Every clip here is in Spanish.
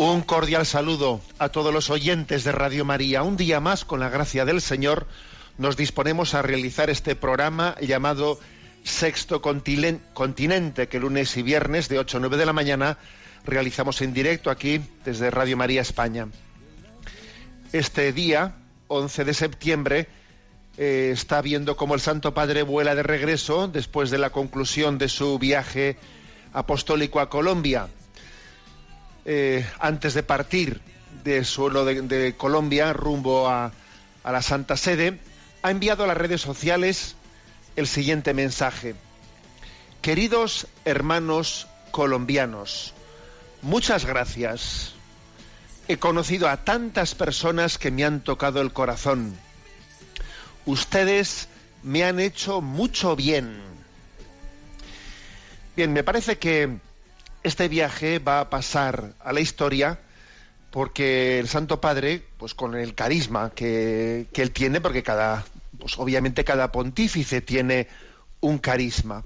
Un cordial saludo a todos los oyentes de Radio María. Un día más, con la gracia del Señor, nos disponemos a realizar este programa llamado Sexto Continente, que lunes y viernes de 8 a 9 de la mañana realizamos en directo aquí desde Radio María España. Este día, 11 de septiembre, eh, está viendo cómo el Santo Padre vuela de regreso después de la conclusión de su viaje apostólico a Colombia eh, antes de partir de suelo de, Colombia rumbo a la Santa Sede, ha enviado a las redes sociales el siguiente mensaje. Queridos hermanos colombianos, muchas gracias. He conocido a tantas personas que me han tocado el corazón. Ustedes me han hecho mucho bien. Bien, me parece que este viaje va a pasar a la historia porque el Santo Padre, pues con el carisma que, que él tiene, porque cada, pues obviamente cada pontífice tiene un carisma.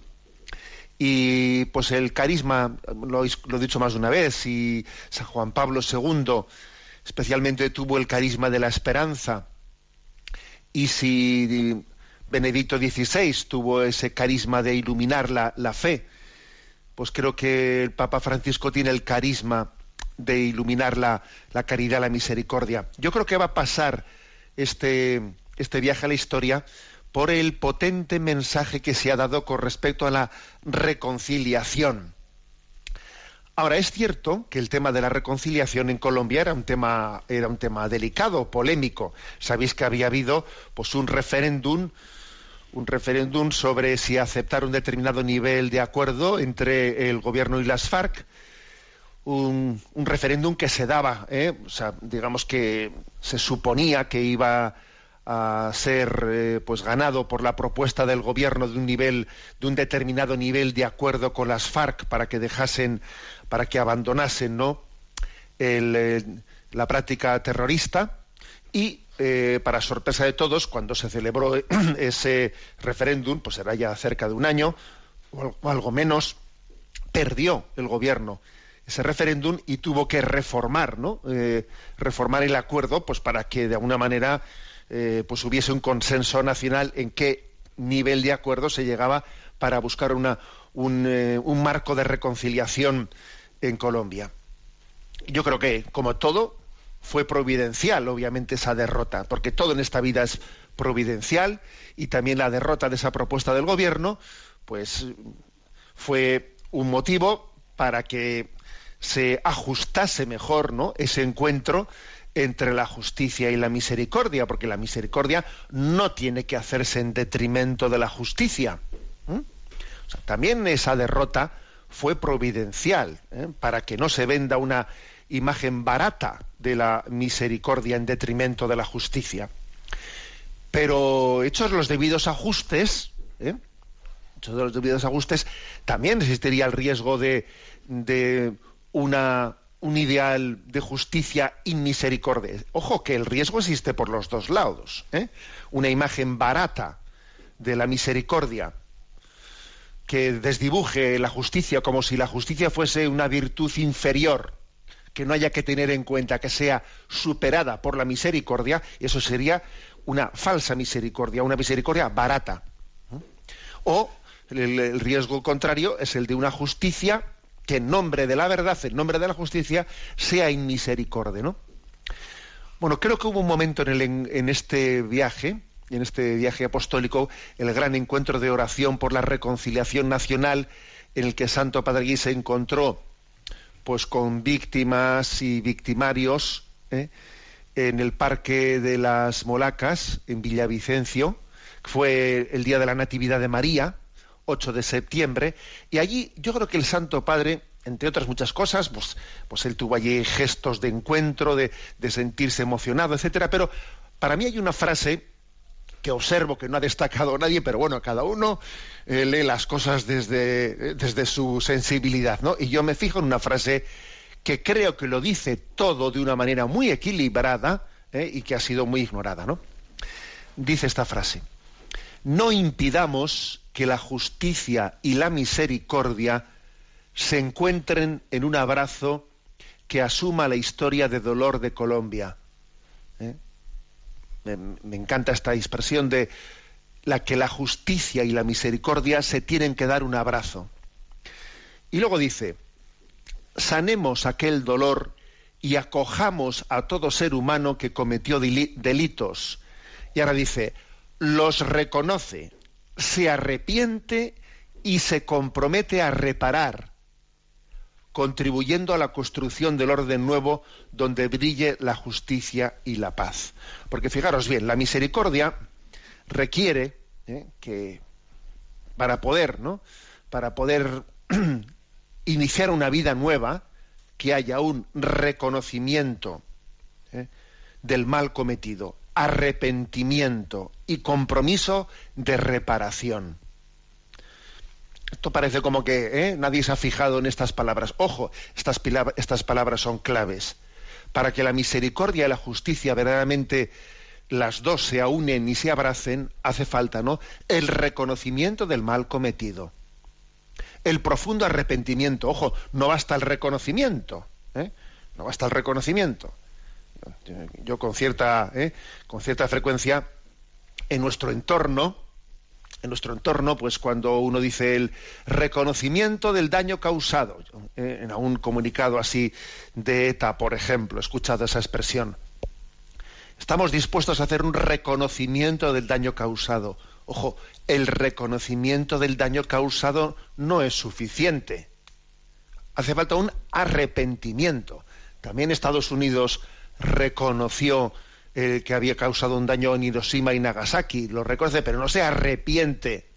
Y pues el carisma, lo, he- dicho más de una vez, y San Juan Pablo II especialmente tuvo el carisma de la esperanza, y si Benedicto XVI tuvo ese carisma de iluminar la, la fe, pues creo que el Papa Francisco tiene el carisma de iluminar la, la caridad, la misericordia. Yo creo que va a pasar este, este viaje a la historia por el potente mensaje que se ha dado con respecto a la reconciliación. Ahora, es cierto que el tema de la reconciliación en Colombia era un tema, era un tema delicado, polémico. Sabéis que había habido pues, un referéndum un referéndum sobre si aceptar un determinado nivel de acuerdo entre el gobierno y las FARC, un, referéndum que se daba, ¿eh? digamos que se suponía que iba a ser eh, pues ganado por la propuesta del gobierno de un nivel de un determinado nivel de acuerdo con las FARC para que dejasen para que abandonasen no eh, la práctica terrorista y eh, para sorpresa de todos, cuando se celebró ese referéndum, pues era ya cerca de un año o al- o algo menos, perdió el gobierno ese referéndum y tuvo que reformar, ¿no? Eh, reformar el acuerdo, pues para que de alguna manera eh, pues hubiese un consenso nacional en qué nivel de acuerdo se llegaba para buscar una, un, un marco de reconciliación en Colombia. Yo creo que, como todo, fue providencial, obviamente, esa derrota, porque todo en esta vida es providencial y también la derrota de esa propuesta del gobierno, pues fue un motivo para que se ajustase mejor ¿no? ese encuentro entre la justicia y la misericordia, porque la misericordia no tiene que hacerse en detrimento de la justicia. también esa derrota fue providencial, ¿eh? para que no se venda una imagen barata de la misericordia en detrimento de la justicia. Pero hechos los debidos ajustes, ¿eh? hechos los debidos ajustes, también existiría el riesgo de, de una, un ideal de justicia inmisericordia. Ojo que el riesgo existe por los dos lados. ¿eh? Una imagen barata de la misericordia que desdibuje la justicia como si la justicia fuese una virtud inferior que no haya que tener en cuenta que sea superada por la misericordia, eso sería una falsa misericordia, una misericordia barata. O el, riesgo contrario es el de una justicia que en nombre de la verdad, en nombre de la justicia, sea inmisericordia, ¿no? Bueno, creo que hubo un momento en, este viaje en este viaje apostólico, el gran encuentro de oración por la reconciliación nacional en el que Santo Padre Guy se encontró pues con víctimas y victimarios ¿eh? en el Parque de las Molacas, en Villavicencio, fue el día de la Natividad de María, 8 de septiembre, y allí yo creo que el Santo Padre, entre otras muchas cosas, pues, pues él tuvo allí gestos de encuentro, de, de sentirse emocionado, etcétera, pero para mí hay una frase que observo que no ha destacado nadie, pero bueno, cada uno eh, lee las cosas desde, desde su sensibilidad, ¿no? Y yo me fijo en una frase que creo que lo dice todo de una manera muy equilibrada ¿eh? y que ha sido muy ignorada, ¿no? Dice esta frase: No impidamos que la justicia y la misericordia se encuentren en un abrazo que asuma la historia de dolor de Colombia. Me, encanta esta expresión de la que la justicia y la misericordia se tienen que dar un abrazo. Y luego dice, sanemos aquel dolor y acojamos a todo ser humano que cometió delitos. Y ahora dice, los reconoce, se arrepiente y se compromete a reparar contribuyendo a la construcción del orden nuevo donde brille la justicia y la paz. Porque fijaros bien, la misericordia requiere ¿eh? que para poder, ¿no? Para poder iniciar una vida nueva, que haya un reconocimiento ¿eh? del mal cometido, arrepentimiento y compromiso de reparación. Esto parece como que ¿eh? nadie se ha fijado en estas palabras. Ojo, estas, estas palabras son claves. Para que la misericordia y la justicia verdaderamente las dos se unen y se abracen, hace falta, ¿no? El reconocimiento del mal cometido. El profundo arrepentimiento. Ojo, no basta el reconocimiento. ¿eh? No basta el reconocimiento. Yo con cierta, ¿eh? con cierta frecuencia en nuestro entorno, en nuestro entorno, pues cuando uno dice el reconocimiento del daño causado, eh, en algún comunicado así de ETA, por ejemplo, he escuchado esa expresión. Estamos dispuestos a hacer un reconocimiento del daño causado. Ojo, el reconocimiento del daño causado no es suficiente. Hace falta un arrepentimiento. También Estados Unidos reconoció eh, que había causado un daño en Hiroshima y Nagasaki, lo reconoce, pero no se arrepiente.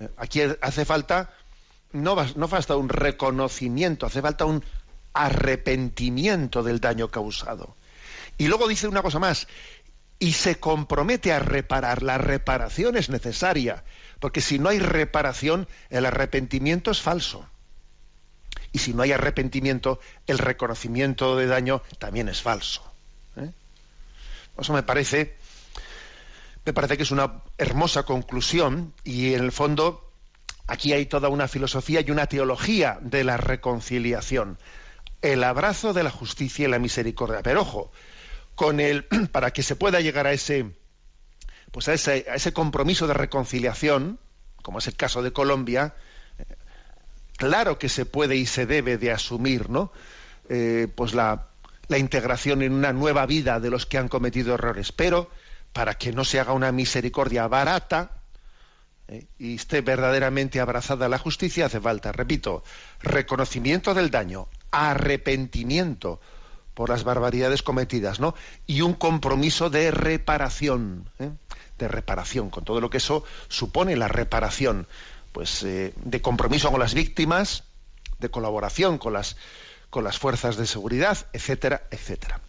Eh, aquí hace falta, no, no falta un reconocimiento, hace falta un arrepentimiento del daño causado. Y luego dice una cosa más, y se compromete a reparar. La reparación es necesaria, porque si no hay reparación, el arrepentimiento es falso. Y si no hay arrepentimiento, el reconocimiento de daño también es falso. Eso me parece, me parece que es una hermosa conclusión y en el fondo aquí hay toda una filosofía y una teología de la reconciliación. El abrazo de la justicia y la misericordia. Pero ojo, con el, para que se pueda llegar a ese, pues a ese, a ese compromiso de reconciliación, como es el caso de Colombia, claro que se puede y se debe de asumir, ¿no? Eh, pues la, la integración en una nueva vida de los que han cometido errores, pero para que no se haga una misericordia barata eh, y esté verdaderamente abrazada la justicia, hace falta, repito, reconocimiento del daño, arrepentimiento por las barbaridades cometidas, ¿no? Y un compromiso de reparación, ¿eh? de reparación, con todo lo que eso supone la reparación, pues eh, de compromiso con las víctimas, de colaboración con las con las fuerzas de seguridad, etcétera, etcétera.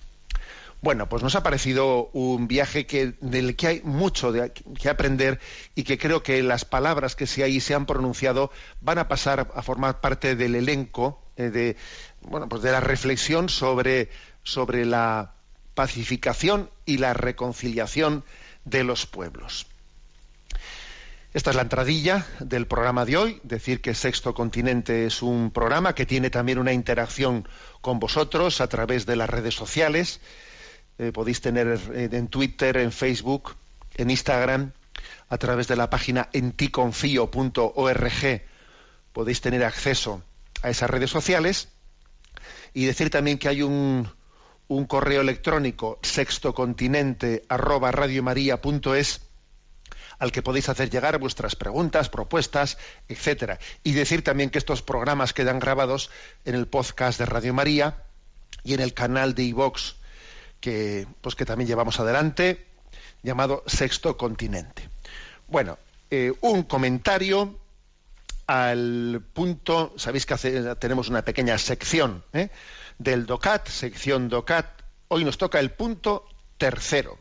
Bueno, pues nos ha parecido un viaje del que hay mucho que aprender y que creo que las palabras que se ahí se han pronunciado van a pasar a formar parte del elenco eh, de, bueno, pues de la reflexión sobre, sobre la pacificación y la reconciliación de los pueblos. Esta es la entradilla del programa de hoy. Decir que Sexto Continente es un programa que tiene también una interacción con vosotros a través de las redes sociales. Eh, podéis tener eh, en Twitter, en Facebook, en Instagram, a través de la página enticonfio.org. Podéis tener acceso a esas redes sociales. Y decir también que hay un, un correo electrónico sextocontinente arroba radiomaria.es al que podéis hacer llegar vuestras preguntas, propuestas, etcétera. Y decir también que estos programas quedan grabados en el podcast de Radio María y en el canal de iVox que, pues, que también llevamos adelante, llamado Sexto Continente. Bueno, eh, un comentario al punto, sabéis que tenemos una pequeña sección ¿eh? del DOCAT, sección DOCAT, hoy nos toca el punto tercero.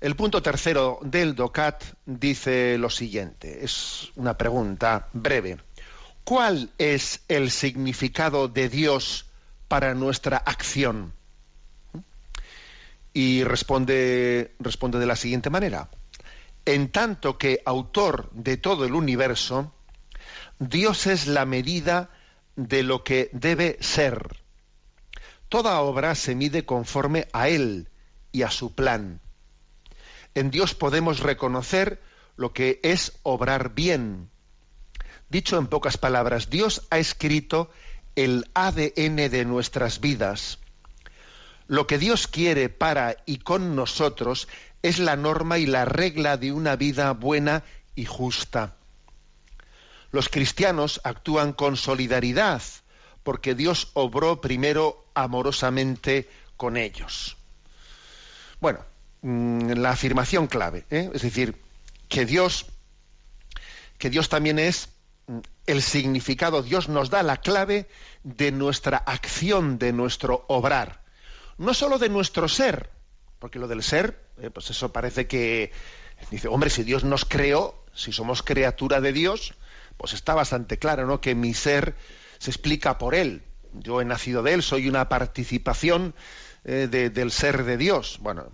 El punto tercero del DOCAT dice lo siguiente, es una pregunta breve. ¿Cuál es el significado de Dios para nuestra acción? Y responde, responde de la siguiente manera. En tanto que autor de todo el universo, Dios es la medida de lo que debe ser. Toda obra se mide conforme a Él y a su plan. En Dios podemos reconocer lo que es obrar bien. Dicho en pocas palabras, Dios ha escrito el ADN de nuestras vidas. Lo que Dios quiere para y con nosotros es la norma y la regla de una vida buena y justa. Los cristianos actúan con solidaridad porque Dios obró primero amorosamente con ellos. Bueno, Mm, la afirmación clave, ¿eh? es decir, que Dios, que Dios también es mm, el significado, Dios nos da la clave de nuestra acción, de nuestro obrar, no solo de nuestro ser, porque lo del ser, eh, pues eso parece que dice, hombre, si Dios nos creó, si somos criatura de Dios, pues está bastante claro, ¿no? Que mi ser se explica por él. Yo he nacido de él, soy una participación eh, del ser de Dios. Bueno,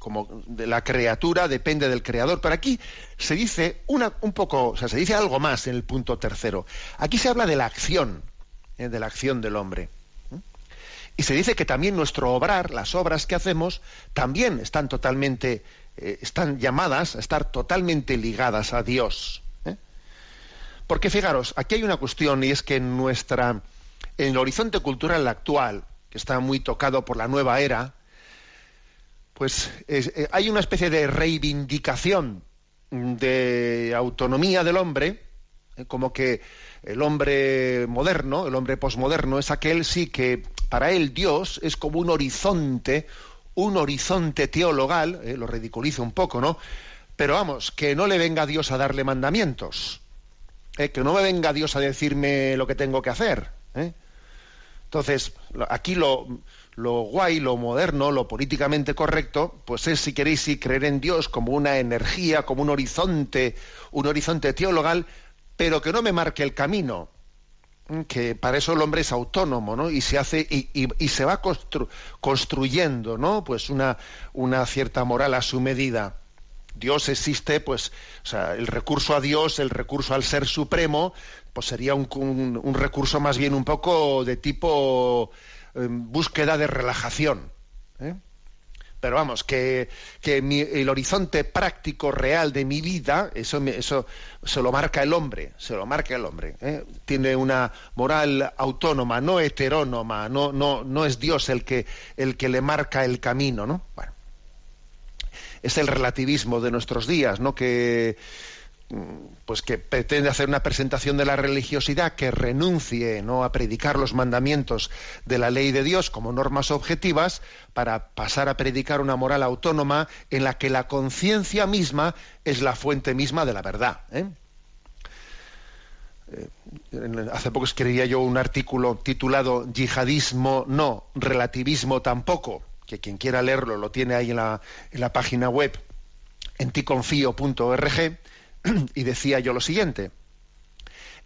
como de la criatura depende del creador. Pero aquí se dice una, un poco, o sea, se dice algo más en el punto tercero. Aquí se habla de la acción, ¿eh? de la acción del hombre. ¿eh? Y se dice que también nuestro obrar, las obras que hacemos, también están totalmente, eh, están llamadas a estar totalmente ligadas a Dios. Porque fijaros, aquí hay una cuestión y es que en nuestra, en el horizonte cultural actual, que está muy tocado por la nueva era, pues eh, hay una especie de reivindicación de autonomía del hombre, eh, como que el hombre moderno, el hombre posmoderno, es aquel sí que para él Dios es como un horizonte, un horizonte teologal, eh, lo ridiculizo un poco, ¿no? Pero vamos, que no le venga Dios a darle mandamientos, que no me venga Dios a decirme lo que tengo que hacer. Entonces, aquí lo, lo guay, lo moderno, lo políticamente correcto, pues es, si queréis, si creer en Dios como una energía, como un horizonte, un horizonte teologal, pero que no me marque el camino, que para eso el hombre es autónomo, ¿no? Y se hace y, se va construyendo, ¿no? Pues una, una cierta moral a su medida. Dios existe, pues, o sea, el recurso a Dios, el recurso al Ser Supremo, pues sería un recurso más bien un poco de tipo búsqueda de relajación. ¿eh? Pero vamos, que, el horizonte práctico real de mi vida, eso, eso se lo marca el hombre, se lo marca el hombre. ¿eh? Tiene una moral autónoma, no heterónoma, no, no, no es Dios el que, el que le marca el camino, ¿no? Bueno, es el relativismo de nuestros días, ¿no? Que pues que pretende hacer una presentación de la religiosidad que renuncie no a predicar los mandamientos de la ley de Dios como normas objetivas para pasar a predicar una moral autónoma en la que la conciencia misma es la fuente misma de la verdad. ¿eh? Eh, hace poco escribía yo un artículo titulado Yihadismo no, relativismo tampoco, que quien quiera leerlo lo tiene ahí en la, en la página web en ticonfío.org y decía yo lo siguiente,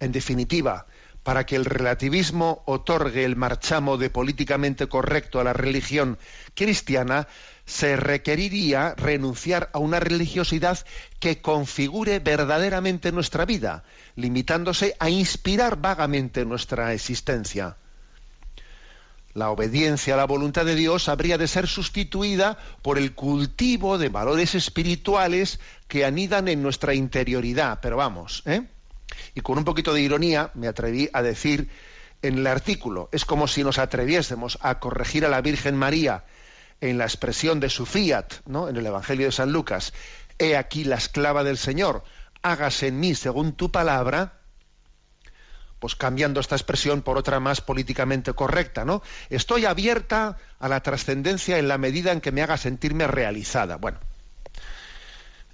en definitiva, para que el relativismo otorgue el marchamo de políticamente correcto a la religión cristiana, se requeriría renunciar a una religiosidad que configure verdaderamente nuestra vida, limitándose a inspirar vagamente nuestra existencia. La obediencia a la voluntad de Dios habría de ser sustituida por el cultivo de valores espirituales que anidan en nuestra interioridad. Pero vamos, ¿eh? Y con un poquito de ironía me atreví a decir en el artículo. Es como si nos atreviésemos a corregir a la Virgen María en la expresión de su fiat, ¿no? En el Evangelio de San Lucas. He aquí la esclava del Señor, hágase en mí según tu palabra, pues cambiando esta expresión por otra más políticamente correcta, ¿no? Estoy abierta a la trascendencia en la medida en que me haga sentirme realizada. Bueno,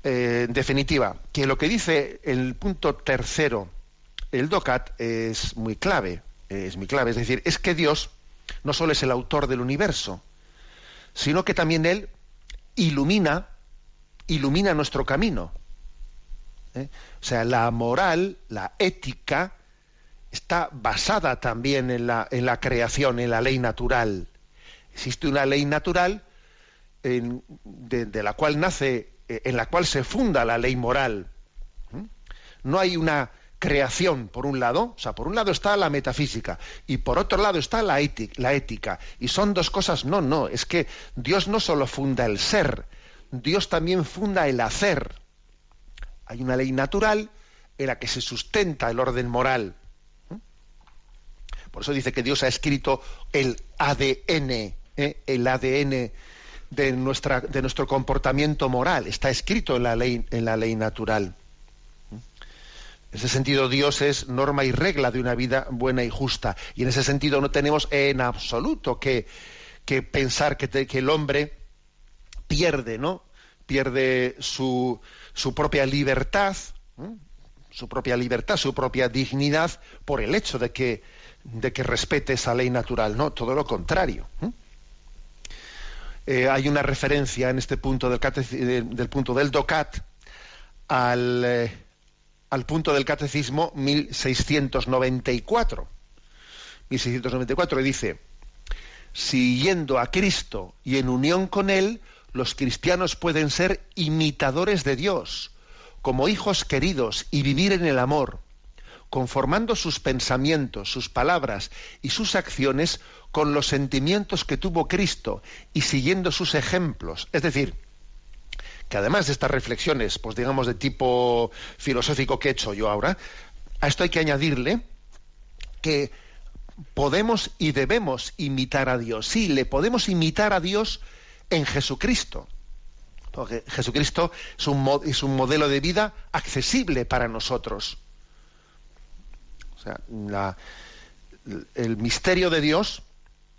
eh, en definitiva, que lo que dice el punto tercero, el DOCAT, es muy clave, es muy clave, es decir, es que Dios no solo es el autor del universo, sino que también Él ilumina, ilumina nuestro camino. ¿eh? O sea, la moral, la ética, está basada también en la, en la creación, en la ley natural. Existe una ley natural de, la cual nace, eh, en la cual se funda la ley moral. No hay una creación, por un lado, o sea, por un lado está la metafísica y por otro lado está la la ética. Y son dos cosas, no, no, es que Dios no solo funda el ser, Dios también funda el hacer. Hay una ley natural en la que se sustenta el orden moral. Por eso dice que Dios ha escrito el ADN, ¿eh? el ADN de, nuestro comportamiento moral. Está escrito en la ley, natural. En ese sentido, Dios es norma y regla de una vida buena y justa. Y en ese sentido no tenemos en absoluto que, pensar que, el hombre pierde, ¿no? Pierde su, su propia libertad, su propia libertad, su propia dignidad, por el hecho de que de que respete esa ley natural, no, todo lo contrario. Eh, hay una referencia en este punto del, punto del DOCAT al, eh, al punto del catecismo 1694. 1694 dice, siguiendo a Cristo y en unión con Él, los cristianos pueden ser imitadores de Dios, como hijos queridos y vivir en el amor conformando sus pensamientos, sus palabras y sus acciones con los sentimientos que tuvo Cristo y siguiendo sus ejemplos. Es decir, que además de estas reflexiones, pues digamos de tipo filosófico que he hecho yo ahora, a esto hay que añadirle que podemos y debemos imitar a Dios. Sí, le podemos imitar a Dios en Jesucristo. Porque Jesucristo es un, es un modelo de vida accesible para nosotros. O sea, el misterio de Dios,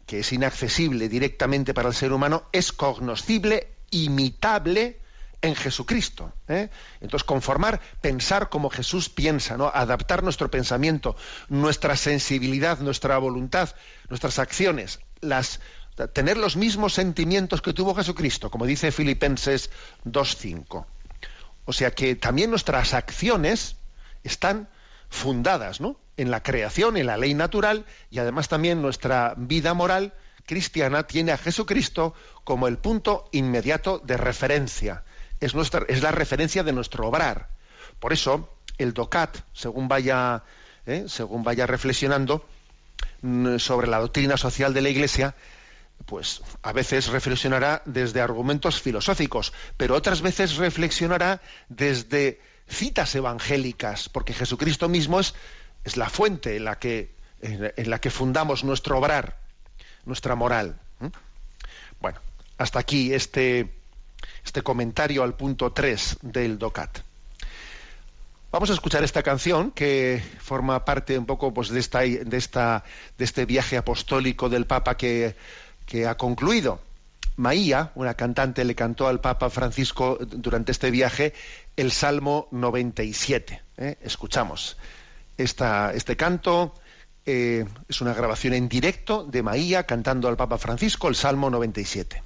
que es inaccesible directamente para el ser humano, es cognoscible, imitable en Jesucristo. ¿eh? Entonces, conformar, pensar como Jesús piensa, adaptar nuestro pensamiento, nuestra sensibilidad, nuestra voluntad, nuestras acciones, tener los mismos sentimientos que tuvo Jesucristo, como dice Filipenses 2.5. O sea que también nuestras acciones están fundadas ¿no? En la creación, en la ley natural, y además también nuestra vida moral cristiana tiene a Jesucristo como el punto inmediato de referencia. Es, nuestra, es la referencia de nuestro obrar. Por eso, el DOCAT, según vaya, ¿eh? según vaya reflexionando mm, sobre la doctrina social de la Iglesia, pues a veces reflexionará desde argumentos filosóficos, pero otras veces reflexionará desde citas evangélicas, porque Jesucristo mismo es, es la fuente en la, que, en la que fundamos nuestro obrar, nuestra moral. Bueno, hasta aquí este, este comentario al punto 3 del DOCAT. Vamos a escuchar esta canción que forma parte un poco pues, de, esta, de, esta, de este viaje apostólico del Papa que, que ha concluido. Maía, una cantante, le cantó al Papa Francisco durante este viaje el Salmo 97. ¿eh? Escuchamos este canto. Eh, es una grabación en directo de Maía cantando al Papa Francisco el Salmo 97.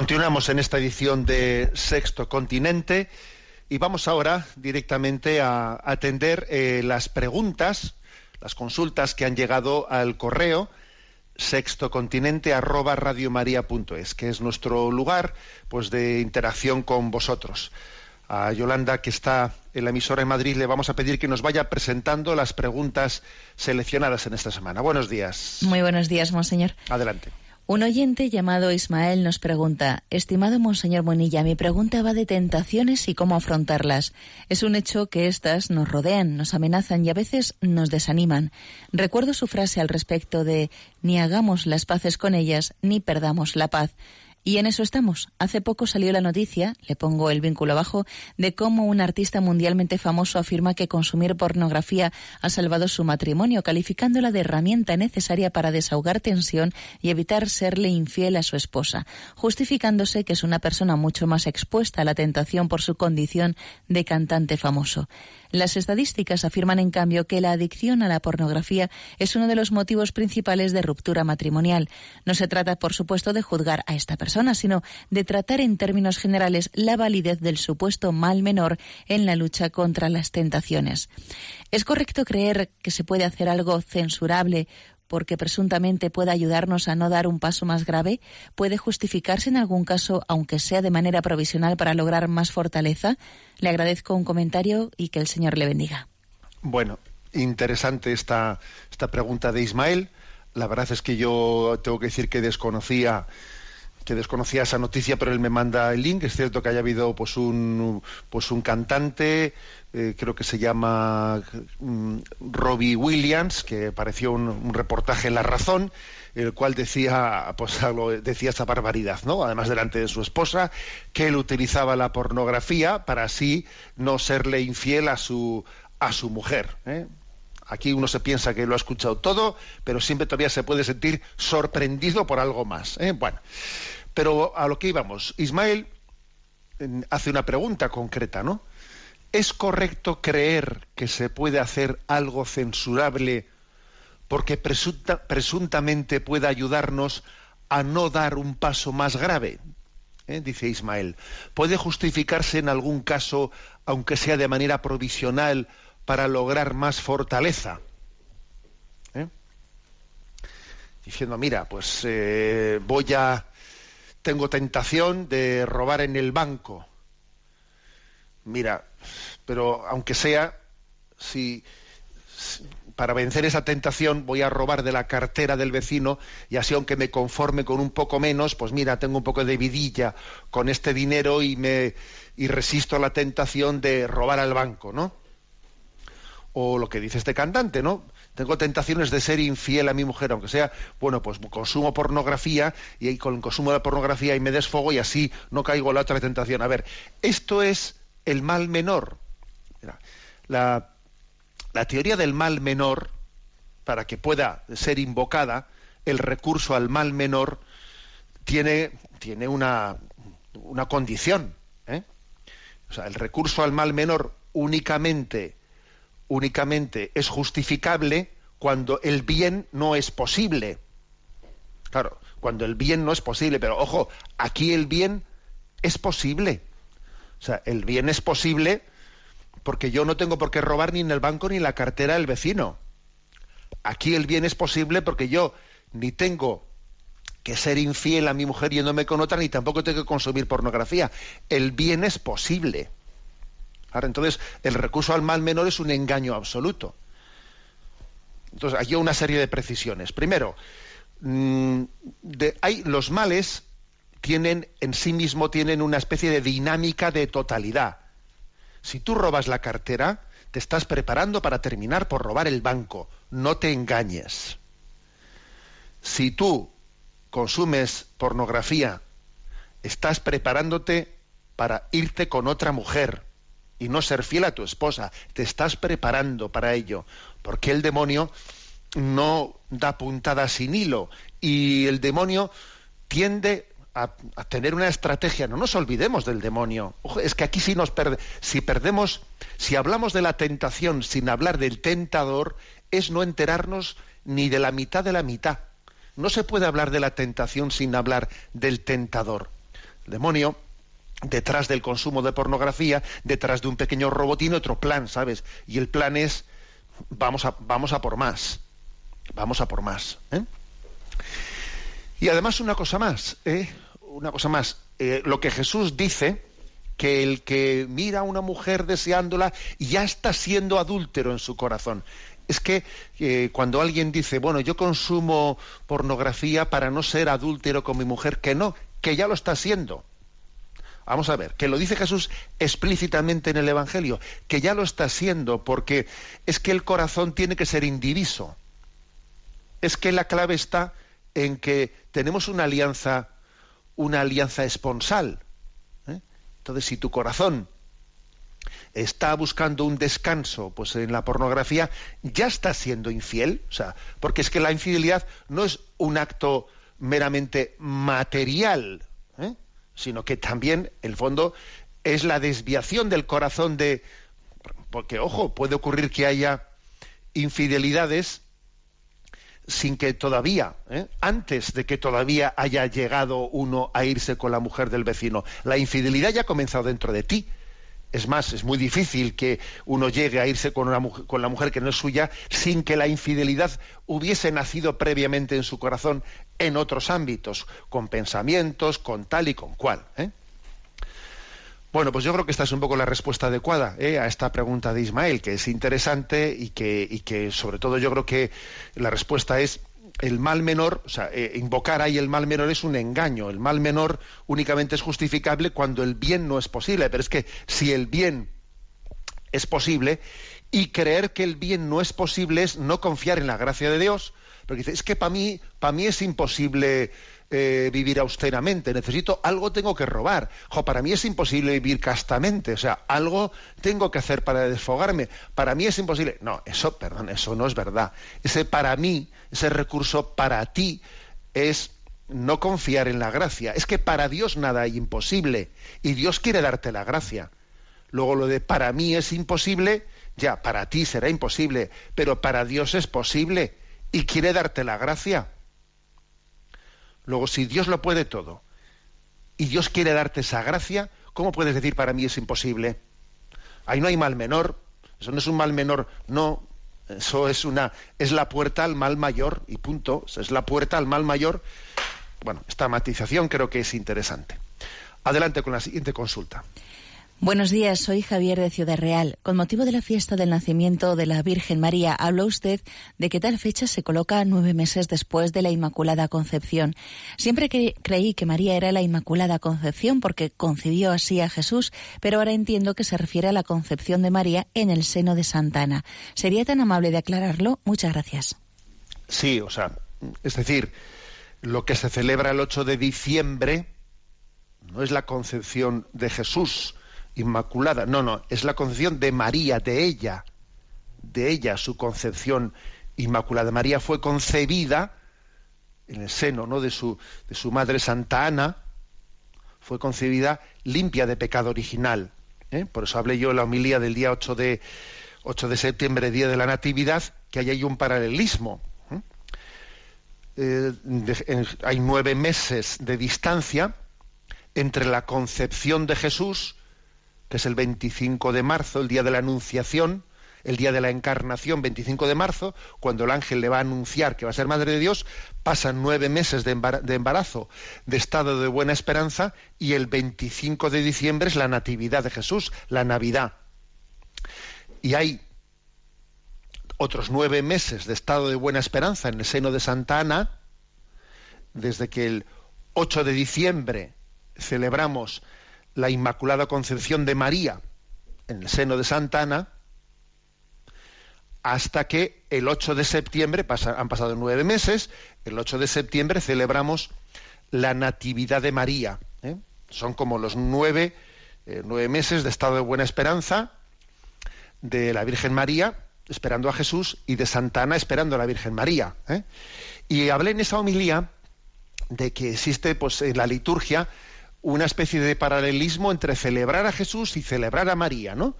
Continuamos en esta edición de Sexto Continente y vamos ahora directamente a atender eh, las preguntas, las consultas que han llegado al correo sextocontinente arroba radiomaria.es, que es nuestro lugar pues de interacción con vosotros. A Yolanda, que está en la emisora en Madrid, le vamos a pedir que nos vaya presentando las preguntas seleccionadas en esta semana. Buenos días. Muy buenos días, monseñor. Adelante. Un oyente llamado Ismael nos pregunta, estimado Monseñor Monilla, mi pregunta va de tentaciones y cómo afrontarlas. Es un hecho que éstas nos rodean, nos amenazan y a veces nos desaniman. Recuerdo su frase al respecto de ni hagamos las paces con ellas, ni perdamos la paz. Y en eso estamos. Hace poco salió la noticia, le pongo el vínculo abajo, de cómo un artista mundialmente famoso afirma que consumir pornografía ha salvado su matrimonio, calificándola de herramienta necesaria para desahogar tensión y evitar serle infiel a su esposa, justificándose que es una persona mucho más expuesta a la tentación por su condición de cantante famoso. Las estadísticas afirman, en cambio, que la adicción a la pornografía es uno de los motivos principales de ruptura matrimonial. No se trata, por supuesto, de juzgar a esta persona, sino de tratar en términos generales la validez del supuesto mal menor en la lucha contra las tentaciones. ¿Es correcto creer que se puede hacer algo censurable porque presuntamente pueda ayudarnos a no dar un paso más grave, puede justificarse en algún caso, aunque sea de manera provisional, para lograr más fortaleza? Le agradezco un comentario y que el Señor le bendiga. Bueno, interesante esta, esta pregunta de Ismael. La verdad es que yo tengo que decir que desconocía que desconocía esa noticia, pero él me manda el link. Es cierto que haya habido pues un pues un cantante, eh, creo que se llama mm, Robbie Williams, que apareció un, un, reportaje en La Razón, el cual decía pues decía esa barbaridad, ¿no? Además delante de su esposa, que él utilizaba la pornografía para así no serle infiel a su a su mujer. ¿eh? Aquí uno se piensa que lo ha escuchado todo, pero siempre todavía se puede sentir sorprendido por algo más. ¿eh? Bueno, pero a lo que íbamos, Ismael hace una pregunta concreta, ¿no? ¿Es correcto creer que se puede hacer algo censurable porque presunta, presuntamente puede ayudarnos a no dar un paso más grave? ¿Eh? Dice Ismael. ¿Puede justificarse en algún caso, aunque sea de manera provisional, para lograr más fortaleza. ¿Eh? Diciendo, mira, pues eh, voy a, tengo tentación de robar en el banco. Mira, pero aunque sea, si, para vencer esa tentación voy a robar de la cartera del vecino y así aunque me conforme con un poco menos, pues mira, tengo un poco de vidilla con este dinero y me y resisto a la tentación de robar al banco, ¿no? o lo que dice este cantante, ¿no? Tengo tentaciones de ser infiel a mi mujer, aunque sea, bueno, pues consumo pornografía y con el consumo de la pornografía y me desfogo y así no caigo en la otra tentación. A ver, esto es el mal menor. La, la teoría del mal menor, para que pueda ser invocada, el recurso al mal menor tiene, tiene una, una condición. ¿eh? O sea, el recurso al mal menor únicamente únicamente es justificable cuando el bien no es posible. Claro, cuando el bien no es posible, pero ojo, aquí el bien es posible. O sea, el bien es posible porque yo no tengo por qué robar ni en el banco ni en la cartera del vecino. Aquí el bien es posible porque yo ni tengo que ser infiel a mi mujer yéndome con otra, ni tampoco tengo que consumir pornografía. El bien es posible. Ahora, entonces, el recurso al mal menor es un engaño absoluto. Entonces, aquí hay una serie de precisiones. Primero, mmm, de, los males tienen en sí mismo tienen una especie de dinámica de totalidad. Si tú robas la cartera, te estás preparando para terminar por robar el banco. No te engañes. Si tú consumes pornografía, estás preparándote para irte con otra mujer y no ser fiel a tu esposa. Te estás preparando para ello, porque el demonio no da puntada sin hilo y el demonio tiende a, tener una estrategia. No nos olvidemos del demonio. Es que aquí si nos perde, si perdemos, si hablamos de la tentación sin hablar del tentador, es no enterarnos ni de la mitad de la mitad. No se puede hablar de la tentación sin hablar del tentador. demonio detrás del consumo de pornografía, detrás de un pequeño robotín, otro plan, ¿sabes? Y el plan es vamos a, vamos a por más, vamos a por más. ¿eh? Y además una cosa más, ¿eh? una cosa más, eh, lo que Jesús dice, que el que mira a una mujer deseándola ya está siendo adúltero en su corazón. Es que cuando alguien dice, bueno, yo consumo pornografía para no ser adúltero con mi mujer, que no, que ya lo está siendo. Vamos a ver, que lo dice Jesús explícitamente en el Evangelio, que ya lo está siendo, porque es que el corazón tiene que ser indiviso. Es que la clave está en que tenemos una alianza, una alianza esponsal. ¿eh? Entonces, si tu corazón está buscando un descanso, pues en la pornografía, ya está siendo infiel, o sea, porque es que la infidelidad no es un acto meramente material, ¿eh? Sino que también, el fondo, es la desviación del corazón de... Porque, ojo, puede ocurrir que haya infidelidades sin que todavía, ¿eh? antes de que todavía haya llegado uno a irse con la mujer del vecino. La infidelidad ya ha comenzado dentro de ti. Es más, es muy difícil que uno llegue a irse con, una con la mujer que no es suya sin que la infidelidad hubiese nacido previamente en su corazón en otros ámbitos, con pensamientos, con tal y con cual. ¿eh? Bueno, pues yo creo que esta es un poco la respuesta adecuada ¿eh? a esta pregunta de Ismael, que es interesante y y que sobre todo yo creo que la respuesta es el mal menor, o sea, eh, invocar ahí el mal menor es un engaño. El mal menor únicamente es justificable cuando el bien no es posible. Pero es que si el bien es posible y creer que el bien no es posible es no confiar en la gracia de Dios, porque dice, es que para mí, para mí es imposible eh, vivir austeramente, necesito algo tengo que robar. Jo, para mí es imposible vivir castamente, o sea, algo tengo que hacer para desfogarme. Para mí es imposible. No, eso, perdón, eso no es verdad. Ese para mí, ese recurso para ti es no confiar en la gracia. Es que para Dios nada hay imposible y Dios quiere darte la gracia. Luego lo de para mí es imposible, ya, para ti será imposible, pero para Dios es posible y quiere darte la gracia. Luego, si Dios lo puede todo y Dios quiere darte esa gracia, ¿cómo puedes decir para mí es imposible? Ahí no hay mal menor, eso no es un mal menor, no, eso es una es la puerta al mal mayor y punto, es la puerta al mal mayor. Bueno, esta matización creo que es interesante. Adelante con la siguiente consulta. Buenos días, soy Javier de Ciudad Real. Con motivo de la fiesta del nacimiento de la Virgen María, habló usted de que tal fecha se coloca nueve meses después de la Inmaculada Concepción. Siempre que creí que María era la Inmaculada Concepción porque concibió así a Jesús, pero ahora entiendo que se refiere a la concepción de María en el seno de Santana. ¿Sería tan amable de aclararlo? Muchas gracias. Sí, o sea, es decir, lo que se celebra el 8 de diciembre no es la concepción de Jesús, inmaculada. No, no, es la concepción de María, de ella, de ella, su concepción inmaculada. María fue concebida en el seno ¿no? de, su, de su madre Santa Ana, fue concebida limpia de pecado original. ¿eh? Por eso hablé yo en la homilía del día 8 de, 8 de septiembre, día de la Natividad, que ahí hay un paralelismo. ¿eh? Eh, hay nueve meses de distancia entre la concepción de Jesús que es el 25 de marzo, el día de la Anunciación, el día de la Encarnación, 25 de marzo, cuando el ángel le va a anunciar que va a ser Madre de Dios, pasan nueve meses de embarazo, de estado de buena esperanza, y el 25 de diciembre es la Natividad de Jesús, la Navidad. Y hay otros nueve meses de estado de buena esperanza en el seno de Santa Ana, desde que el 8 de diciembre celebramos la Inmaculada Concepción de María en el seno de Santa Ana, hasta que el 8 de septiembre, han pasado nueve meses, el 8 de septiembre celebramos la Natividad de María. ¿eh? Son como los nueve, eh, nueve meses de estado de buena esperanza de la Virgen María, esperando a Jesús, y de Santa Ana esperando a la Virgen María. ¿eh? Y hablé en esa homilía de que existe pues, en la liturgia una especie de paralelismo entre celebrar a Jesús y celebrar a María, ¿no?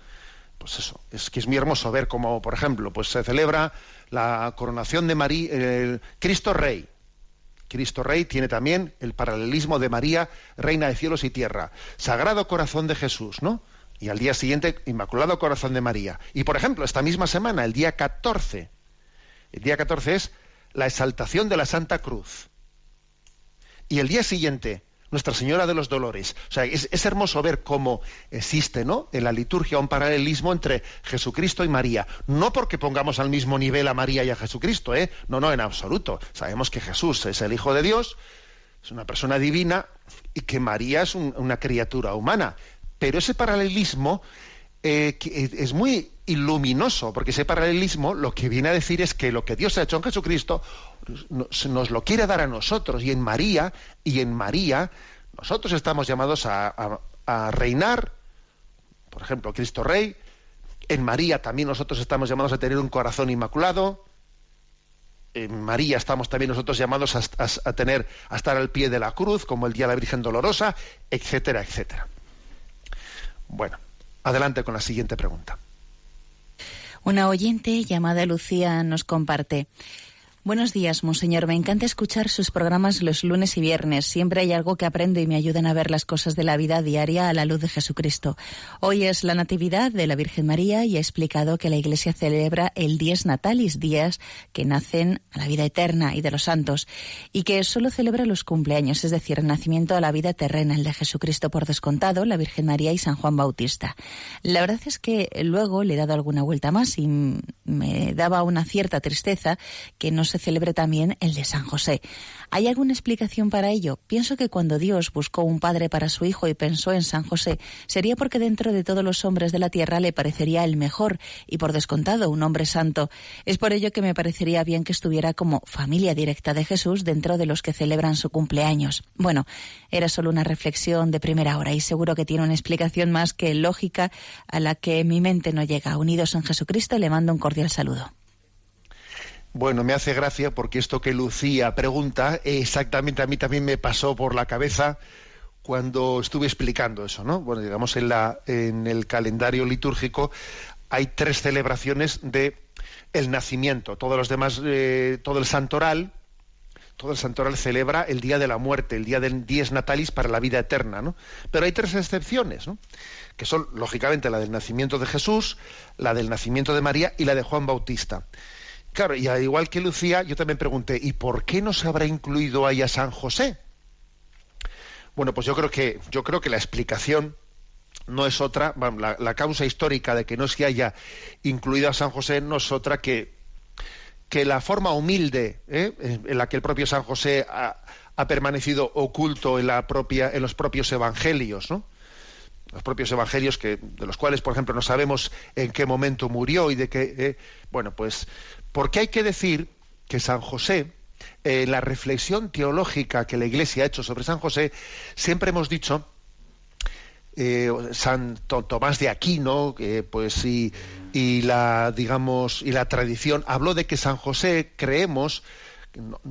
Pues eso, es que es muy hermoso ver cómo, por ejemplo, pues se celebra la coronación de María, Cristo Rey, Cristo Rey tiene también el paralelismo de María, Reina de cielos y tierra. Sagrado Corazón de Jesús, ¿no? Y al día siguiente, Inmaculado Corazón de María. Y por ejemplo, esta misma semana, el día 14, el día 14 es la exaltación de la Santa Cruz. Y el día siguiente, Nuestra Señora de los Dolores. O sea, es, hermoso ver cómo existe, ¿no? En la liturgia un paralelismo entre Jesucristo y María. No porque pongamos al mismo nivel a María y a Jesucristo, ¿eh? No, no, en absoluto. Sabemos que Jesús es el Hijo de Dios, es una persona divina y que María es un, una criatura humana. Pero ese paralelismo eh, es muy iluminoso, porque ese paralelismo lo que viene a decir es que lo que Dios ha hecho en Jesucristo nos, lo quiere dar a nosotros y en María, y en María nosotros estamos llamados a, a, reinar, por ejemplo, Cristo Rey, en María también nosotros estamos llamados a tener un corazón inmaculado, en María estamos también nosotros llamados a, a, a, tener, a estar al pie de la cruz, como el día de la Virgen Dolorosa, etcétera, etcétera. Bueno, adelante con la siguiente pregunta. Una oyente llamada Lucía nos comparte. Buenos días, monseñor. Me encanta escuchar sus programas los lunes y viernes. Siempre hay algo que aprendo y me ayudan a ver las cosas de la vida diaria a la luz de Jesucristo. Hoy es la Natividad de la Virgen María y ha explicado que la Iglesia celebra el Dies Natalis, días que nacen a la vida eterna y de los santos, y que solo celebra los cumpleaños, es decir, el nacimiento a la vida terrena, el de Jesucristo por descontado, la Virgen María y San Juan Bautista. La verdad es que luego le he dado alguna vuelta más y me daba una cierta tristeza que no se celebre también el de San José. ¿Hay alguna explicación para ello? Pienso que cuando Dios buscó un padre para su hijo y pensó en San José, sería porque dentro de todos los hombres de la tierra le parecería el mejor y por descontado un hombre santo. Es por ello que me parecería bien que estuviera como familia directa de Jesús dentro de los que celebran su cumpleaños. Bueno, era solo una reflexión de primera hora y seguro que tiene una explicación más que lógica a la que mi mente no llega. Unidos en Jesucristo le mando un cordial saludo. Bueno, me hace gracia porque esto que Lucía pregunta, exactamente a mí también me pasó por la cabeza cuando estuve explicando eso, ¿no? Bueno, digamos, en, la, en el calendario litúrgico hay tres celebraciones de el nacimiento. Todos los demás, eh, todo el santoral, todo el santoral celebra el día de la muerte, el día del dies natalis para la vida eterna, ¿no? Pero hay tres excepciones, ¿no? Que son, lógicamente, la del nacimiento de Jesús, la del nacimiento de María y la de Juan Bautista. Claro, y al igual que Lucía, yo también pregunté, ¿y por qué no se habrá incluido ahí a San José? Bueno, pues yo creo que, yo creo que la explicación no es otra, la, causa histórica de que no se haya incluido a San José no es otra que, que la forma humilde ¿eh? en la que el propio San José ha, ha, permanecido oculto en, la propia, en los propios evangelios, ¿no? los propios evangelios que de los cuales por ejemplo no sabemos en qué momento murió y de qué eh, bueno pues porque hay que decir que San José, eh, la reflexión teológica que la Iglesia ha hecho sobre San José, siempre hemos dicho, eh, San Tomás de Aquino, pues y, y, la digamos y la tradición habló de que San José creemos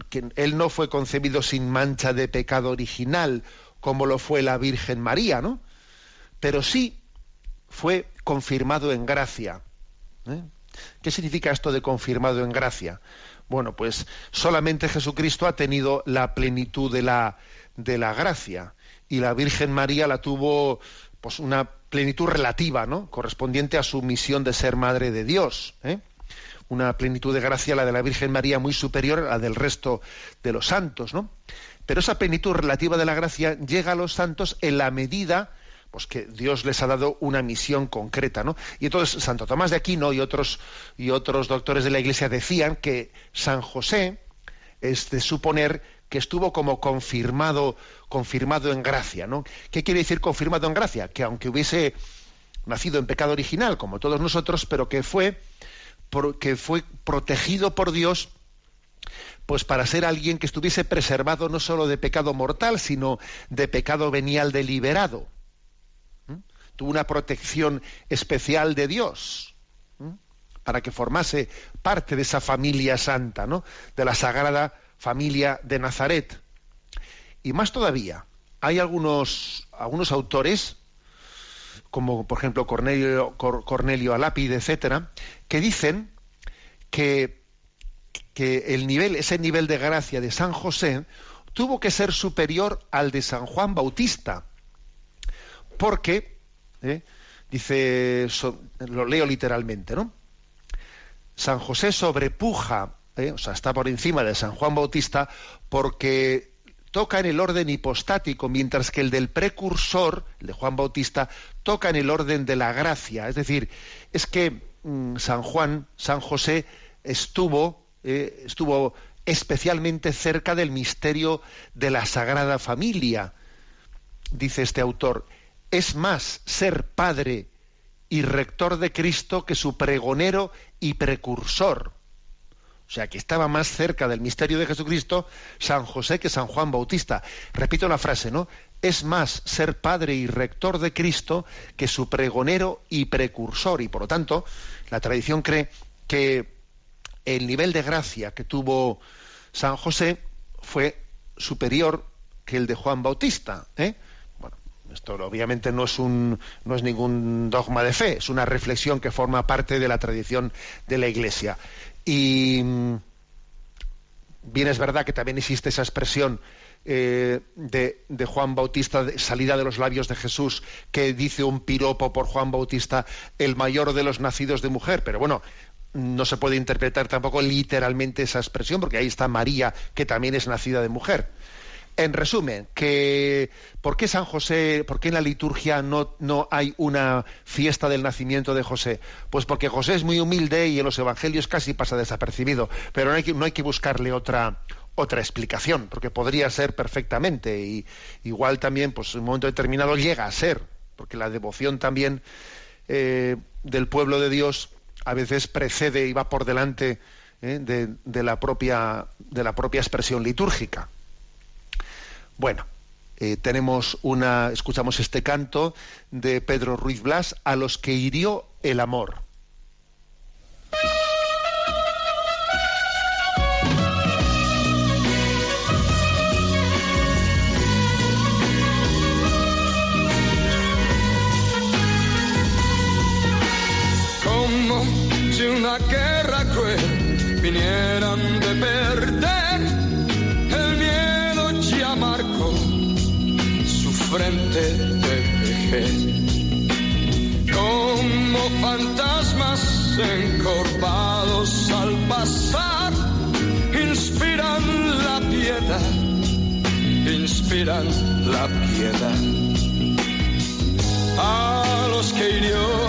que él no fue concebido sin mancha de pecado original como lo fue la Virgen María, ¿no? Pero sí fue confirmado en gracia. ¿eh? ¿Qué significa esto de confirmado en gracia? Bueno, pues solamente Jesucristo ha tenido la plenitud de la, de la gracia y la Virgen María la tuvo pues una plenitud relativa, ¿no? Correspondiente a su misión de ser madre de Dios. ¿eh? Una plenitud de gracia, la de la Virgen María, muy superior a la del resto de los santos, ¿no? Pero esa plenitud relativa de la gracia llega a los santos en la medida pues que Dios les ha dado una misión concreta, ¿no? Y entonces Santo Tomás de Aquino y otros y otros doctores de la Iglesia decían que San José es de suponer que estuvo como confirmado confirmado en gracia, ¿no? ¿Qué quiere decir confirmado en gracia? Que aunque hubiese nacido en pecado original como todos nosotros, pero que fue que fue protegido por Dios pues para ser alguien que estuviese preservado no solo de pecado mortal, sino de pecado venial deliberado tuvo una protección especial de Dios para que formase parte de esa familia santa, ¿no? de la sagrada familia de Nazaret. Y más todavía, hay algunos, algunos autores, como por ejemplo Cornelio, Cornelio Alápide, etcétera, que dicen que que el nivel, ese nivel de gracia de San José tuvo que ser superior al de San Juan Bautista, porque, ¿eh? dice, lo leo literalmente, ¿no? San José sobrepuja, ¿eh? o sea, está por encima de San Juan Bautista, porque toca en el orden hipostático, mientras que el del precursor, el de Juan Bautista, toca en el orden de la gracia. Es decir, es que mm, San Juan, San José, estuvo, eh, estuvo especialmente cerca del misterio de la Sagrada Familia. Dice este autor, es más ser padre y rector de Cristo que su pregonero y precursor. O sea, que estaba más cerca del misterio de Jesucristo San José que San Juan Bautista. Repito la frase, ¿no? Es más ser padre y rector de Cristo que su pregonero y precursor. Y por lo tanto, la tradición cree que el nivel de gracia que tuvo San José fue superior que el de Juan Bautista. ¿eh? Esto obviamente no es, un, no es ningún dogma de fe, es una reflexión que forma parte de la tradición de la Iglesia. Y mm, bien es verdad que también existe esa expresión eh, de, Juan Bautista, salida de los labios de Jesús, que dice un piropo por Juan Bautista, el mayor de los nacidos de mujer. Pero bueno, no se puede interpretar tampoco literalmente esa expresión, porque ahí está María, que también es nacida de mujer. En resumen, ¿por qué San José, por qué en la liturgia no, no hay una fiesta del nacimiento de José? Pues porque José es muy humilde y en los evangelios casi pasa desapercibido, pero no hay que, no hay que buscarle otra, otra explicación, porque podría ser perfectamente, y igual también, pues en un momento determinado llega a ser, porque la devoción también eh, del pueblo de Dios a veces precede y va por delante eh, de, la propia, de la propia expresión litúrgica. Bueno, eh, tenemos una, escuchamos este canto de Pedro Ruiz Blas, a los que hirió el amor. Encorvados al pasar, inspiran la piedad, inspiran la piedad. A los que hirió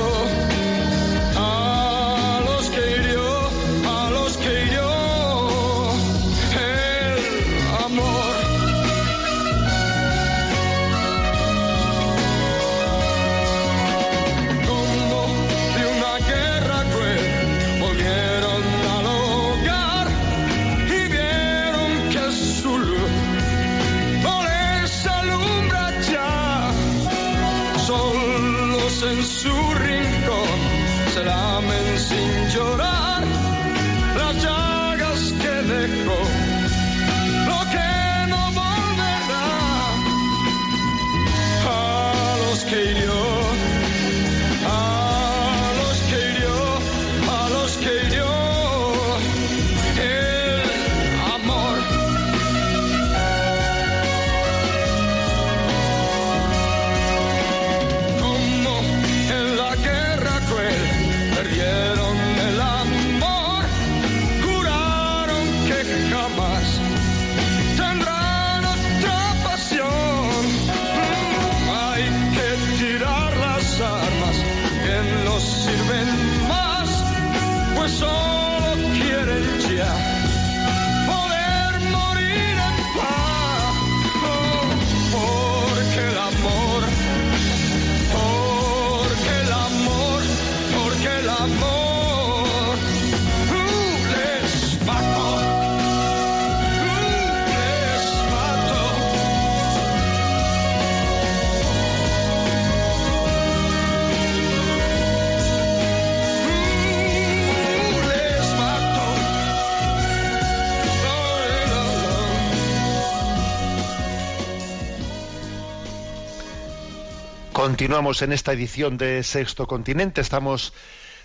Continuamos en esta edición de Sexto Continente. Estamos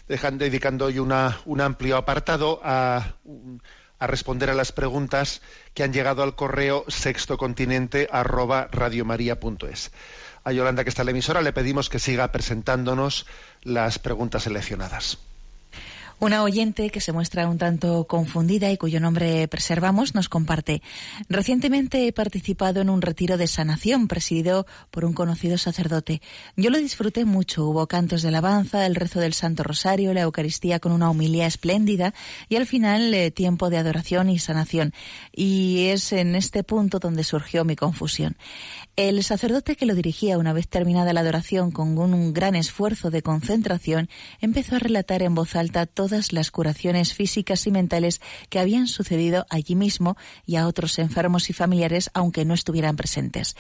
dedicando hoy un amplio apartado a, a, responder a las preguntas que han llegado al correo sextocontinente arroba radiomaria.es. A Yolanda, que está en la emisora, le pedimos que siga presentándonos las preguntas seleccionadas. Una oyente que se muestra un tanto confundida y cuyo nombre preservamos nos comparte. Recientemente he participado en un retiro de sanación presidido por un conocido sacerdote. Yo lo disfruté mucho. Hubo cantos de alabanza, el rezo del Santo Rosario, la Eucaristía con una humilía espléndida y al final eh, tiempo de adoración y sanación. Y es en este punto donde surgió mi confusión. El sacerdote que lo dirigía una vez terminada la adoración con un gran esfuerzo de concentración empezó a relatar en voz alta todas las curaciones físicas y mentales que habían sucedido allí mismo y a otros enfermos y familiares aunque no estuvieran presentes.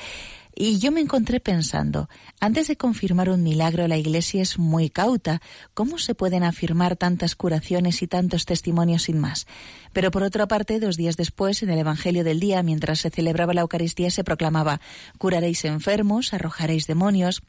Y yo me encontré pensando, antes de confirmar un milagro la Iglesia es muy cauta. ¿Cómo se pueden afirmar tantas curaciones y tantos testimonios sin más? Pero por otra parte, dos días después, en el Evangelio del día, mientras se celebraba la Eucaristía, se proclamaba, curaréis enfermos, arrojaréis demonios.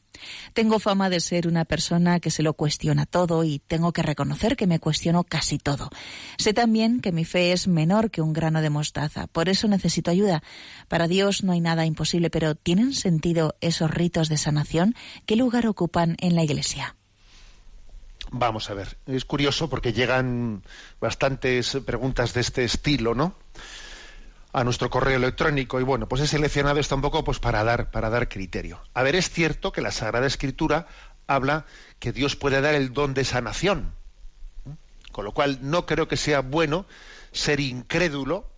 Tengo fama de ser una persona que se lo cuestiona todo y tengo que reconocer que me cuestiono casi todo. Sé también que mi fe es menor que un grano de mostaza, por eso necesito ayuda. Para Dios no hay nada imposible, pero ¿tienen sentido esos ritos de sanación? ¿Qué lugar ocupan en la Iglesia? Vamos a ver, es curioso porque llegan bastantes preguntas de este estilo, ¿no? A nuestro correo electrónico y bueno, pues he seleccionado esto un poco pues para dar para dar criterio. A ver, es cierto que la Sagrada Escritura habla que Dios puede dar el don de sanación, con lo cual no creo que sea bueno ser incrédulo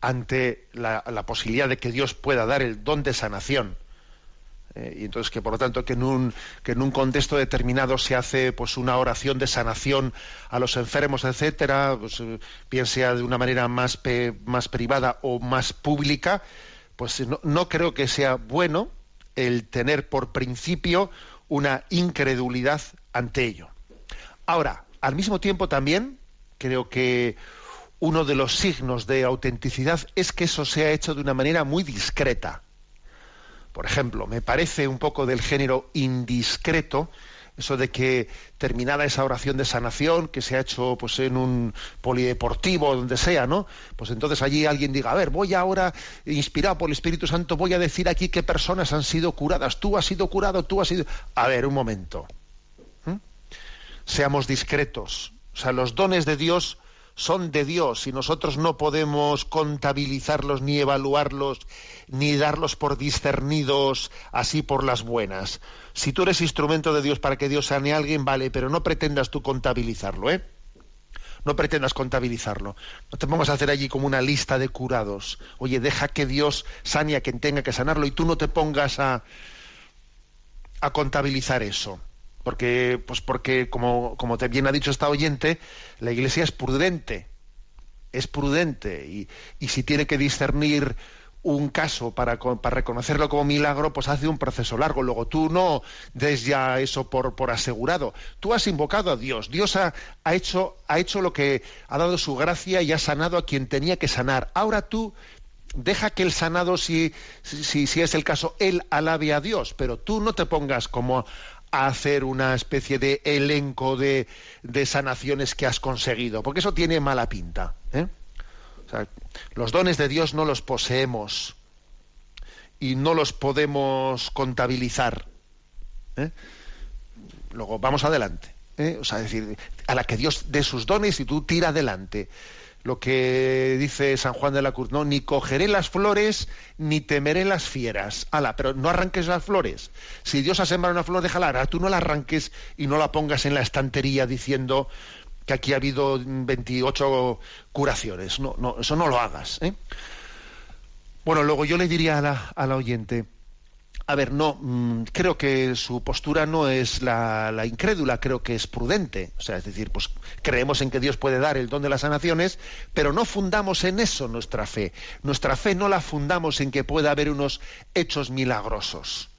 ante la, la posibilidad de que Dios pueda dar el don de sanación. Eh, y entonces que por lo tanto que en un que en un contexto determinado se hace pues una oración de sanación a los enfermos etcétera pues, eh, bien sea de una manera más más privada o más pública pues no, no creo que sea bueno el tener por principio una incredulidad ante ello. Ahora al mismo tiempo también creo que uno de los signos de autenticidad es que eso se ha hecho de una manera muy discreta por ejemplo, me parece un poco del género indiscreto eso de que terminada esa oración de sanación que se ha hecho pues en un polideportivo donde sea no pues entonces allí alguien diga a ver voy ahora inspirado por el Espíritu Santo voy a decir aquí qué personas han sido curadas. Tú has sido curado tú has sido a ver un momento. ¿Mm? seamos discretos. O sea los dones de Dios son de Dios y nosotros no podemos contabilizarlos ni evaluarlos ni darlos por discernidos así por las buenas. Si tú eres instrumento de Dios para que Dios sane a alguien, vale, pero no pretendas tú contabilizarlo, ¿eh? No pretendas contabilizarlo. No te pongas a hacer allí como una lista de curados. Oye, deja que Dios sane a quien tenga que sanarlo y tú no te pongas a, a contabilizar eso porque pues porque como, como te bien ha dicho esta oyente la iglesia es prudente es prudente y, y si tiene que discernir un caso para, para, reconocerlo como milagro, pues hace un proceso largo. Luego tú no des ya eso por, por asegurado. Tú has invocado a Dios. Dios ha, ha, hecho, ha hecho lo que ha dado su gracia y ha sanado a quien tenía que sanar. Ahora tú deja que el sanado, si, si, si es el caso, él alabe a Dios, pero tú no te pongas como a hacer una especie de elenco de, de, sanaciones que has conseguido, porque eso tiene mala pinta. ¿eh? Los dones de Dios no los poseemos y no los podemos contabilizar. ¿eh? Luego, vamos adelante. ¿eh? O sea, decir, a la que Dios dé sus dones y tú tira adelante lo que dice San Juan de la Cruz, no, ni cogeré las flores ni temeré las fieras. Ala, pero no arranques las flores. Si Dios ha sembrado una flor, déjala, ahora tú no la arranques y no la pongas en la estantería diciendo que aquí ha habido 28 curaciones. No, no, eso no lo hagas. ¿eh? Bueno, luego yo le diría a la, a la oyente, a ver, no, mm, creo que su postura no es la, la, incrédula, creo que es prudente. O sea, es decir, pues creemos en que Dios puede dar el don de las sanaciones, pero no fundamos en eso nuestra fe. Nuestra fe no la fundamos en que pueda haber unos hechos milagrosos.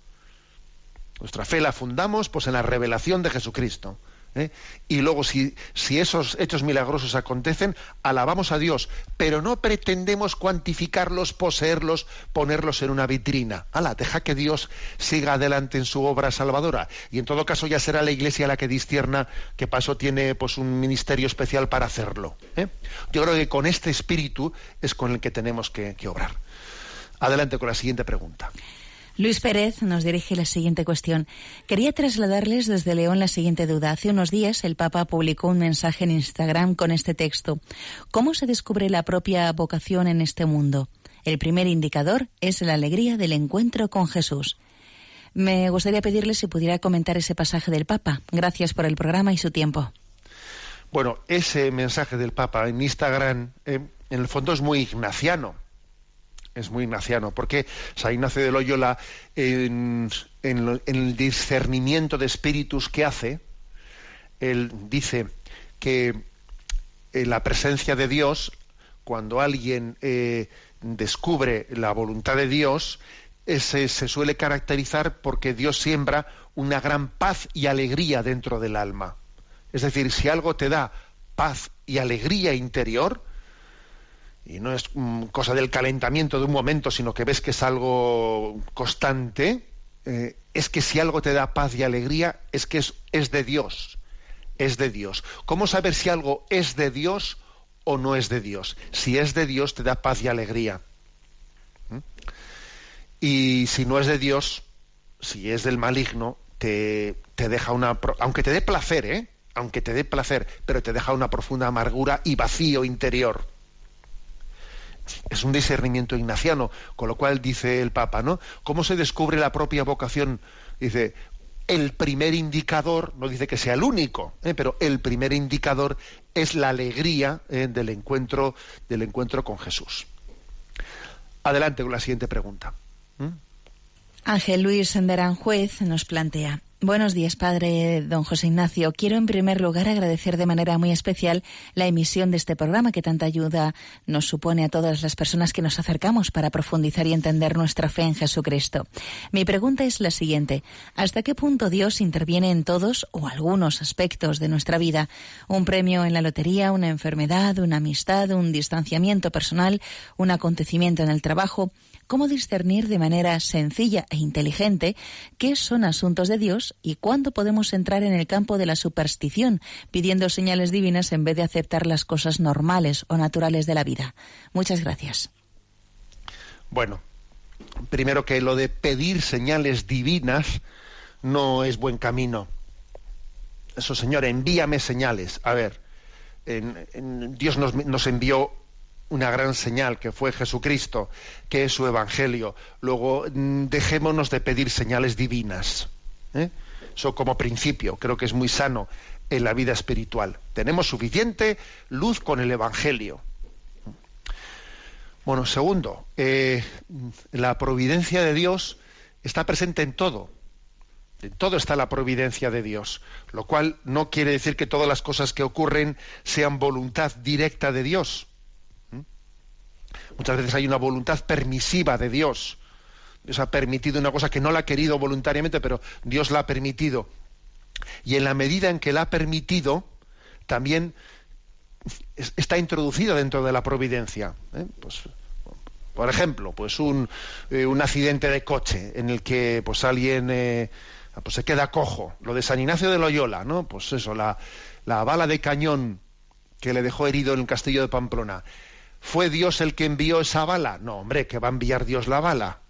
Nuestra fe la fundamos pues en la revelación de Jesucristo. ¿Eh? Y luego, si, esos hechos milagrosos acontecen, alabamos a Dios, pero no pretendemos cuantificarlos, poseerlos, ponerlos en una vitrina. Ala, deja que Dios siga adelante en su obra salvadora. Y en todo caso ya será la Iglesia la que discierna que paso tiene pues un ministerio especial para hacerlo. ¿eh? Yo creo que con este espíritu es con el que tenemos que obrar. Adelante con la siguiente pregunta. Luis Pérez nos dirige la siguiente cuestión. Quería trasladarles desde León la siguiente duda. Hace unos días el Papa publicó un mensaje en Instagram con este texto. ¿Cómo se descubre la propia vocación en este mundo? El primer indicador es la alegría del encuentro con Jesús. Me gustaría pedirle si pudiera comentar ese pasaje del Papa. Gracias por el programa y su tiempo. Bueno, ese mensaje del Papa en Instagram, eh, en el fondo es muy ignaciano es muy ignaciano, porque San Ignacio de Loyola, en, el discernimiento de espíritus que hace, él dice que en la presencia de Dios, cuando alguien eh, descubre la voluntad de Dios, se suele caracterizar porque Dios siembra una gran paz y alegría dentro del alma. Es decir, si algo te da paz y alegría interior, y no es mm, cosa del calentamiento de un momento, sino que ves que es algo constante, eh, es que si algo te da paz y alegría, es que es, de Dios, es de Dios. ¿Cómo saber si algo es de Dios o no es de Dios? Si es de Dios, te da paz y alegría. ¿Mm? Y si no es de Dios, si es del maligno, te, te deja una... Aunque te dé placer, ¿eh? Aunque te dé placer, pero te deja una profunda amargura y vacío interior es un discernimiento ignaciano, con lo cual dice el Papa, ¿no? ¿Cómo se descubre la propia vocación? Dice, el primer indicador, no dice que sea el único, ¿eh? pero el primer indicador es la alegría ¿eh? del encuentro del encuentro con Jesús. Adelante con la siguiente pregunta. ¿Mm? Ángel Luis Senderanjuez nos plantea Buenos días, padre don José Ignacio. Quiero en primer lugar agradecer de manera muy especial la emisión de este programa que tanta ayuda nos supone a todas las personas que nos acercamos para profundizar y entender nuestra fe en Jesucristo. Mi pregunta es la siguiente. ¿Hasta qué punto Dios interviene en todos o algunos aspectos de nuestra vida? Un premio en la lotería, una enfermedad, una amistad, un distanciamiento personal, un acontecimiento en el trabajo cómo discernir de manera sencilla e inteligente qué son asuntos de Dios y cuándo podemos entrar en el campo de la superstición, pidiendo señales divinas en vez de aceptar las cosas normales o naturales de la vida. Muchas gracias. Bueno, primero que lo de pedir señales divinas no es buen camino. Eso, Señor, envíame señales. A ver, Dios nos envió una gran señal que fue Jesucristo, que es su Evangelio. Luego, mm, dejémonos de pedir señales divinas. ¿eh? Eso como principio, creo que es muy sano en la vida espiritual. Tenemos suficiente luz con el Evangelio. Bueno, segundo, eh, la providencia de Dios está presente en todo. En todo está la providencia de Dios, lo cual no quiere decir que todas las cosas que ocurren sean voluntad directa de Dios. Muchas veces hay una voluntad permisiva de Dios. Dios ha permitido una cosa que no la ha querido voluntariamente, pero Dios la ha permitido. Y en la medida en que la ha permitido, también está introducida dentro de la providencia. ¿eh? Pues, por ejemplo, pues un, eh, un, accidente de coche en el que pues alguien eh, pues se queda cojo. Lo de San Ignacio de Loyola, ¿no? Pues eso, la, la bala de cañón que le dejó herido en el castillo de Pamplona. ¿Fue Dios el que envió esa bala? No, hombre, que va a enviar Dios la bala.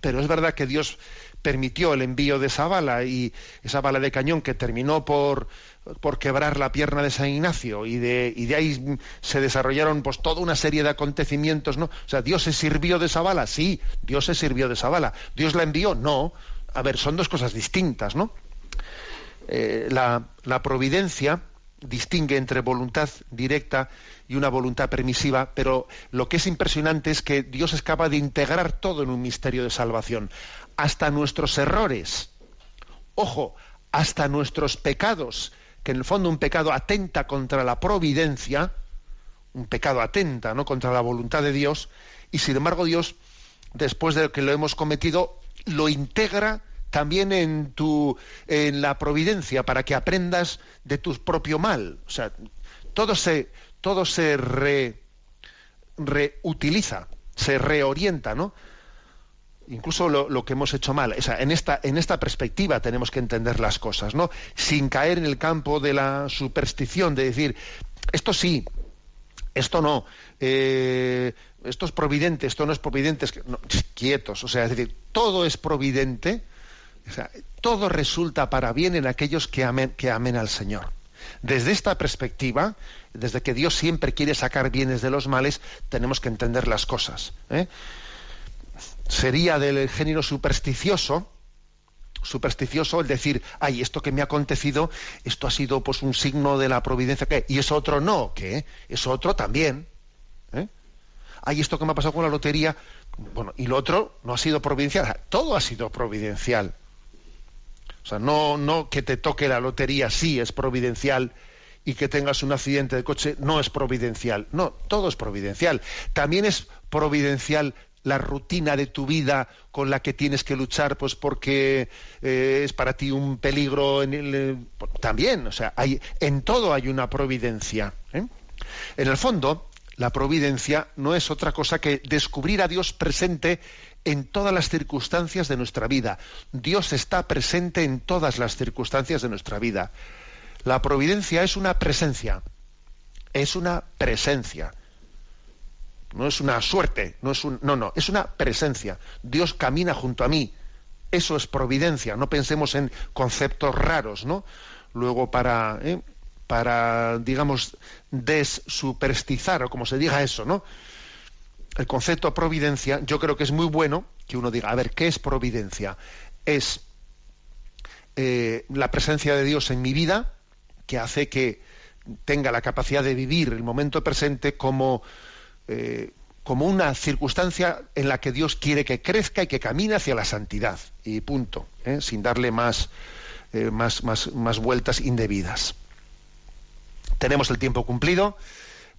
Pero es verdad que Dios permitió el envío de esa bala y esa bala de cañón que terminó por, por quebrar la pierna de San Ignacio y de, y de ahí se desarrollaron pues toda una serie de acontecimientos, ¿no? O sea, ¿Dios se sirvió de esa bala? Sí, Dios se sirvió de esa bala. ¿Dios la envió? No. A ver, son dos cosas distintas, ¿no? Eh, la, la providencia distingue entre voluntad directa y una voluntad permisiva, pero lo que es impresionante es que Dios es capaz de integrar todo en un misterio de salvación, hasta nuestros errores. Ojo, hasta nuestros pecados, que en el fondo un pecado atenta contra la providencia, un pecado atenta, ¿no? contra la voluntad de Dios, y sin embargo Dios, después de que lo hemos cometido, lo integra también en tu en la providencia para que aprendas de tu propio mal. O sea, todo se todo se reutiliza, se reorienta, ¿no? incluso lo, que hemos hecho mal. O sea, en esta, en esta perspectiva tenemos que entender las cosas, ¿no? Sin caer en el campo de la superstición, de decir, esto sí, esto no, eh, esto es providente, esto no es providente, es que, quietos, o sea, es decir, todo es providente, todo resulta para bien en aquellos que amen, que al Señor. Desde esta perspectiva, desde que Dios siempre quiere sacar bienes de los males, tenemos que entender las cosas. ¿eh? sería del género supersticioso, supersticioso el decir, ay, esto que me ha acontecido, esto ha sido pues un signo de la providencia. Y eso otro no, ¿qué? Eso otro también. ¿eh? Ay, esto que me ha pasado con la lotería, bueno, y lo otro no ha sido providencial, todo ha sido providencial. O sea, no, no que te toque la lotería sí es providencial y que tengas un accidente de coche no es providencial. No, todo es providencial. También es providencial la rutina de tu vida con la que tienes que luchar, pues porque eh, es para ti un peligro en el, eh, también, o sea, hay, en todo hay una providencia. ¿eh? En el fondo, la providencia no es otra cosa que descubrir a Dios presente en todas las circunstancias de nuestra vida. Dios está presente en todas las circunstancias de nuestra vida. La providencia es una presencia, es una presencia no es una suerte, no es un, no, no, es una presencia. Dios camina junto a mí. Eso es providencia. No pensemos en conceptos raros, ¿no? Luego para, ¿eh? para, digamos, desuperstizar o como se diga eso, ¿no? El concepto providencia, yo creo que es muy bueno que uno diga, a ver, ¿qué es providencia? Es eh, la presencia de Dios en mi vida que hace que tenga la capacidad de vivir el momento presente como eh, como una circunstancia en la que Dios quiere que crezca y que camine hacia la santidad. Y punto, ¿eh? sin darle más, más, más, más vueltas indebidas. Tenemos el tiempo cumplido.